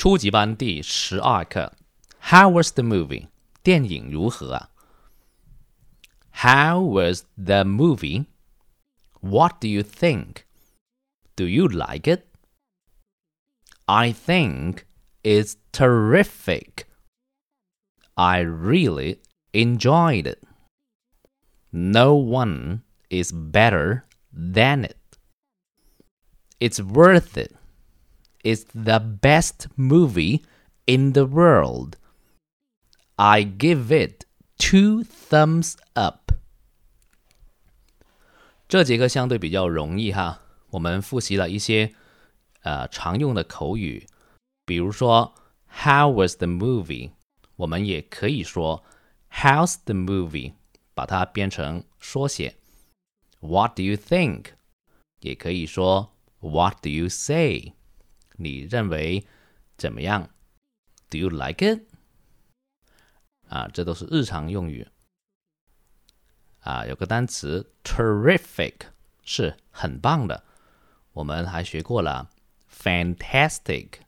初级班第十二课，How was the movie？电影如何啊？How was the movie? What do you think? Do you like it? I think it's terrific. I really enjoyed it. No one is better than it. It's worth it. It's the best movie in the world. I give it two thumbs up. 这节课相对比较容易哈，我们复习了一些呃常用的口语，比如说 How was the movie？我们也可以说 How's the movie？把它变成缩写。What do you think？也可以说 What do you say？ 你认为怎么样？Do you like it？啊，这都是日常用语。啊，有个单词 terrific 是很棒的。我们还学过了 fantastic、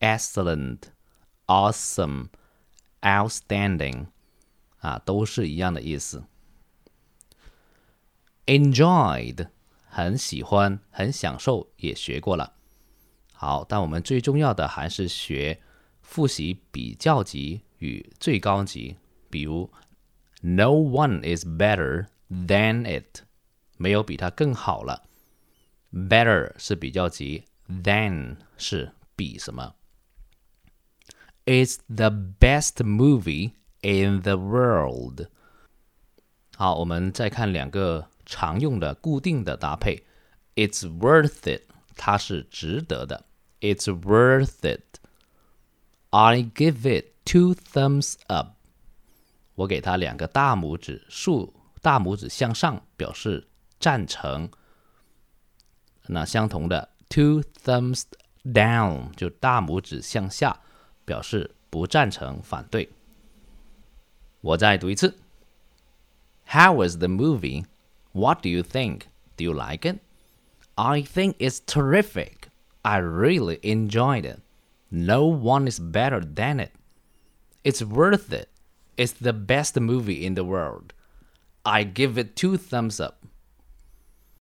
excellent、awesome、outstanding，啊，都是一样的意思。enjoyed 很喜欢、很享受，也学过了。好，但我们最重要的还是学复习比较级与最高级，比如 No one is better than it，没有比它更好了。Better 是比较级，than 是比什么？It's the best movie in the world。好，我们再看两个常用的固定的搭配。It's worth it，它是值得的。 It's worth it. I give it two thumbs up. 我给他两个大拇指，竖大拇指向上表示赞成。那相同的，two thumbs down 就大拇指向下表示不赞成、反对。我再读一次。How was the movie? What do you think? Do you like it? I think it's terrific. I really enjoyed it. No one is better than it. It's worth it. It's the best movie in the world. I give it two thumbs up.